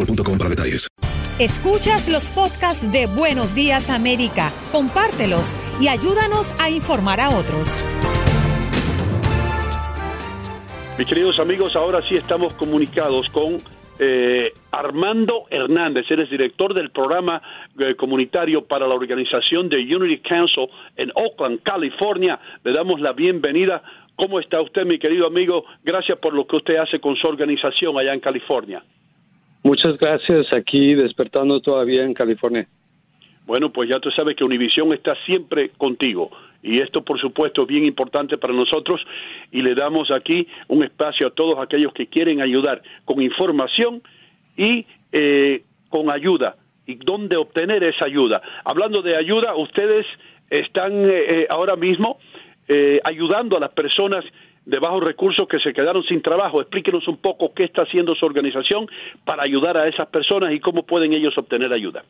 boostmobile.com para detalles. Escuchas los podcasts de Buenos Días América, compártelos y ayúdanos a informar a otros. Mis queridos amigos, ahora sí estamos comunicados con eh, Armando Hernández, él es director del programa eh, comunitario para la organización de Unity Council en Oakland, California. Le damos la bienvenida. ¿Cómo está usted, mi querido amigo? Gracias por lo que usted hace con su organización allá en California. Muchas gracias, aquí despertando todavía en California. Bueno, pues ya tú sabes que Univisión está siempre contigo y esto por supuesto es bien importante para nosotros y le damos aquí un espacio a todos aquellos que quieren ayudar con información y eh, con ayuda y dónde obtener esa ayuda. Hablando de ayuda, ustedes están eh, eh, ahora mismo eh, ayudando a las personas de bajos recursos que se quedaron sin trabajo. Explíquenos un poco qué está haciendo su organización para ayudar a esas personas y cómo pueden ellos obtener ayuda.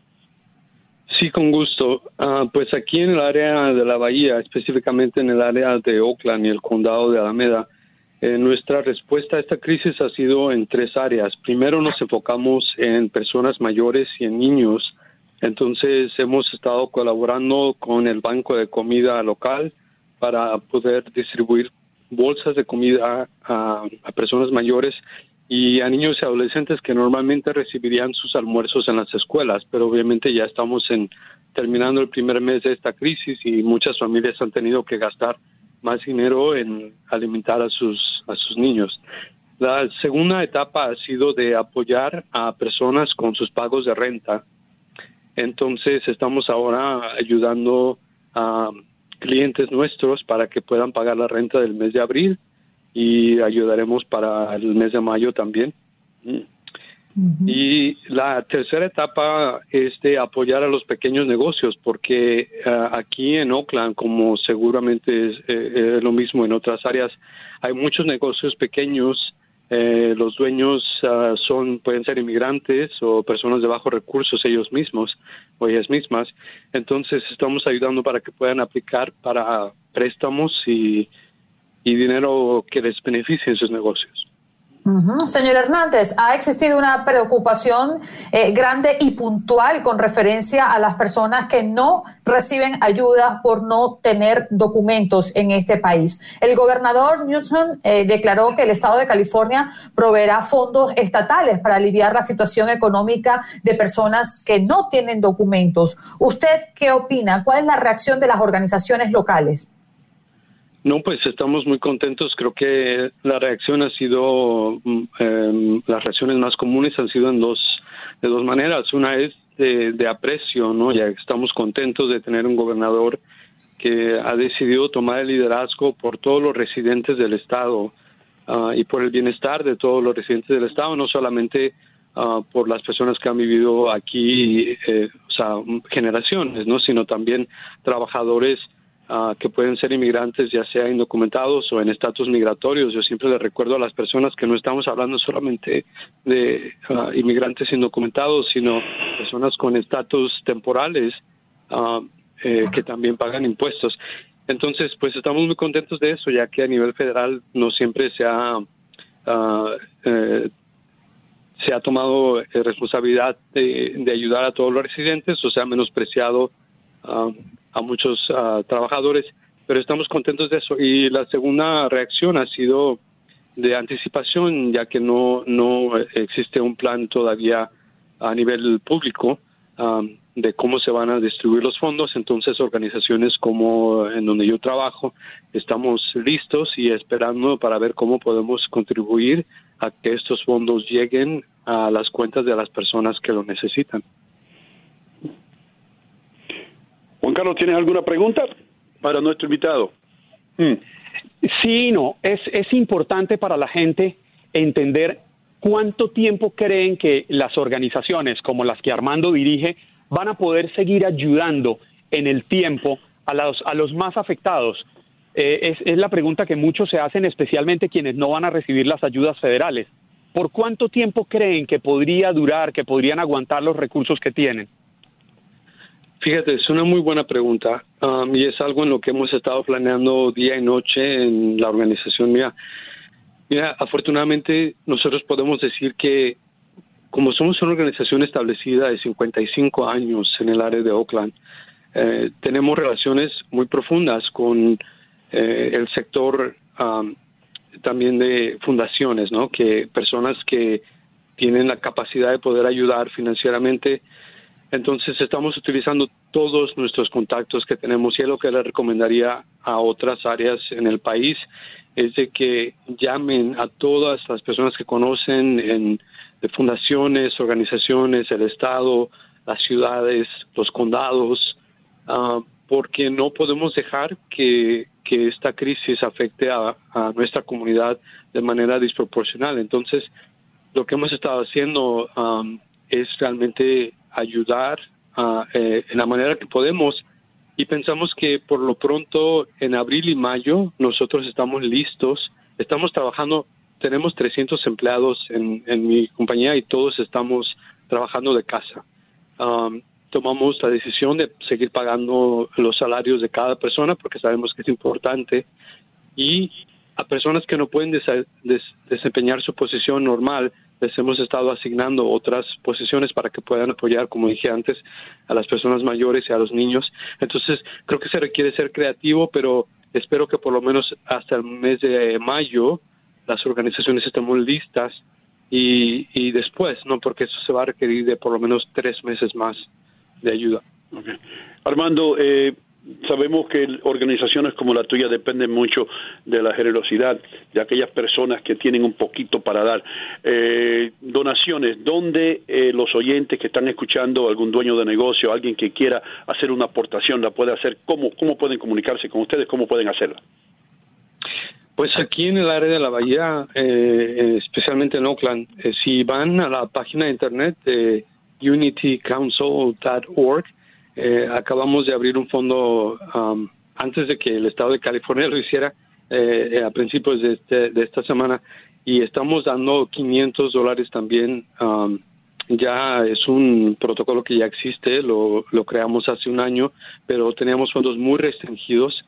Sí, con gusto. Ah, pues aquí en el área de la Bahía, específicamente en el área de Oakland y el condado de Alameda, eh, nuestra respuesta a esta crisis ha sido en tres áreas. Primero nos enfocamos en personas mayores y en niños. Entonces hemos estado colaborando con el Banco de Comida local para poder distribuir bolsas de comida a, personas mayores y a niños y adolescentes que normalmente recibirían sus almuerzos en las escuelas, pero obviamente ya estamos en terminando el primer mes de esta crisis y muchas familias han tenido que gastar más dinero en alimentar a sus a sus niños. La segunda etapa ha sido de apoyar a personas con sus pagos de renta. Entonces estamos ahora ayudando a clientes nuestros para que puedan pagar la renta del mes de abril y ayudaremos para el mes de mayo también. Y la tercera etapa es de apoyar a los pequeños negocios, porque ah, aquí en Oakland, como seguramente es eh, eh, lo mismo en otras áreas, hay muchos negocios pequeños. Eh, los dueños ah, son pueden ser inmigrantes o personas de bajos recursos ellos mismos o ellas mismas. Entonces estamos ayudando para que puedan aplicar para préstamos y, y dinero que les beneficie en sus negocios. Señor Hernández, ha existido una preocupación eh, grande y puntual con referencia a las personas que no reciben ayuda por no tener documentos en este país. El gobernador Newsom eh, declaró que el estado de California proveerá fondos estatales para aliviar la situación económica de personas que no tienen documentos. ¿Usted qué opina? ¿Cuál es la reacción de las organizaciones locales? No, pues estamos muy contentos. Creo que la reacción ha sido, mm, em, las reacciones más comunes han sido en dos, de dos maneras. Una es de, aprecio, ¿no? Ya estamos contentos de tener un gobernador que ha decidido tomar el liderazgo por todos los residentes del estado ah, y por el bienestar de todos los residentes del estado, no solamente ah, por las personas que han vivido aquí, eh, o sea, generaciones, ¿no? Sino también trabajadores Ah, que pueden ser inmigrantes ya sea indocumentados o en estatus migratorios. Yo siempre les recuerdo a las personas que no estamos hablando solamente de ah, inmigrantes indocumentados, sino personas con estatus temporales ah, eh, que también pagan impuestos. Entonces, pues estamos muy contentos de eso, ya que a nivel federal no siempre se ha eh, se ha tomado eh, responsabilidad de, ayudar a todos los residentes o se ha menospreciado a muchos ah, trabajadores, pero estamos contentos de eso. Y la segunda reacción ha sido de anticipación, ya que no, no existe un plan todavía a nivel público de cómo se van a distribuir los fondos. Entonces, organizaciones como en donde yo trabajo, estamos listos y esperando para ver cómo podemos contribuir a que estos fondos lleguen a las cuentas de las personas que lo necesitan. Juan Carlos, ¿tienes alguna pregunta para nuestro invitado? Mm. Sí, no, es, es importante para la gente entender cuánto tiempo creen que las organizaciones como las que Armando dirige van a poder seguir ayudando en el tiempo a los, a los más afectados. Eh, es, es la pregunta que muchos se hacen, especialmente quienes no van a recibir las ayudas federales. ¿Por cuánto tiempo creen que podría durar, que podrían aguantar los recursos que tienen? Fíjate, es una muy buena pregunta um, y es algo en lo que hemos estado planeando día y noche en la organización mía. Mira, afortunadamente nosotros podemos decir que como somos una organización establecida de 55 años en el área de Oakland, eh, tenemos relaciones muy profundas con eh, el sector um, también de fundaciones, ¿no? Que personas que tienen la capacidad de poder ayudar financieramente entonces estamos utilizando todos nuestros contactos que tenemos y es lo que le recomendaría a otras áreas en el país es de que llamen a todas las personas que conocen en, de fundaciones, organizaciones, el Estado, las ciudades, los condados, ah, porque no podemos dejar que, esta crisis afecte a, nuestra comunidad de manera desproporcional. Entonces, lo que hemos estado haciendo ah, es realmente ayudar eh, en la manera que podemos. Y pensamos que por lo pronto en abril y mayo nosotros estamos listos, estamos trabajando, tenemos 300 empleados en, mi compañía y todos estamos trabajando de casa. Um, tomamos la decisión de seguir pagando los salarios de cada persona porque sabemos que es importante. Y a personas que no pueden desempeñar su posición normal, les hemos estado asignando otras posiciones para que puedan apoyar, como dije antes, a las personas mayores y a los niños. Entonces, creo que se requiere ser creativo, pero espero que por lo menos hasta el mes de mayo las organizaciones estén muy listas y, después, ¿no? Porque eso se va a requerir de por lo menos tres meses más de ayuda. Armando, eh, sabemos que organizaciones como la tuya dependen mucho de la generosidad de aquellas personas que tienen un poquito para dar. Eh, donaciones, ¿dónde eh, los oyentes que están escuchando, algún dueño de negocio, alguien que quiera hacer una aportación, la puede hacer? ¿Cómo, cómo pueden comunicarse con ustedes? ¿Cómo pueden hacerla? Pues aquí en el área de la bahía, eh, especialmente en Oakland, si van a la página de internet de unitycouncil.org, eh, acabamos de abrir un fondo um, antes de que el Estado de California lo hiciera eh, eh, a principios de, este, de esta semana y estamos dando 500 dólares también. Um, ya es un protocolo que ya existe, lo, lo creamos hace un año, pero teníamos fondos muy restringidos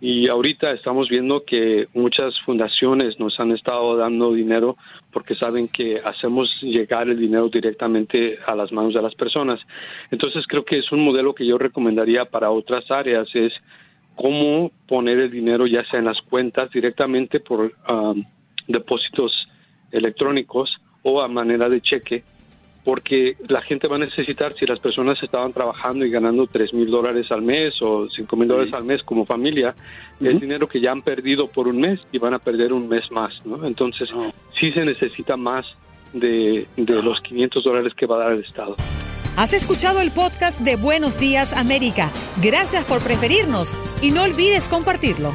y ahorita estamos viendo que muchas fundaciones nos han estado dando dinero porque saben que hacemos llegar el dinero directamente a las manos de las personas. Entonces creo que es un modelo que yo recomendaría para otras áreas, es cómo poner el dinero ya sea en las cuentas directamente por um, depósitos electrónicos o a manera de cheque porque la gente va a necesitar, si las personas estaban trabajando y ganando 3 mil dólares al mes o 5 mil dólares al mes como familia, es dinero que ya han perdido por un mes y van a perder un mes más, ¿no? Entonces, sí se necesita más de, de los 500 dólares que va a dar el Estado. Has escuchado el podcast de Buenos Días América. Gracias por preferirnos y no olvides compartirlo.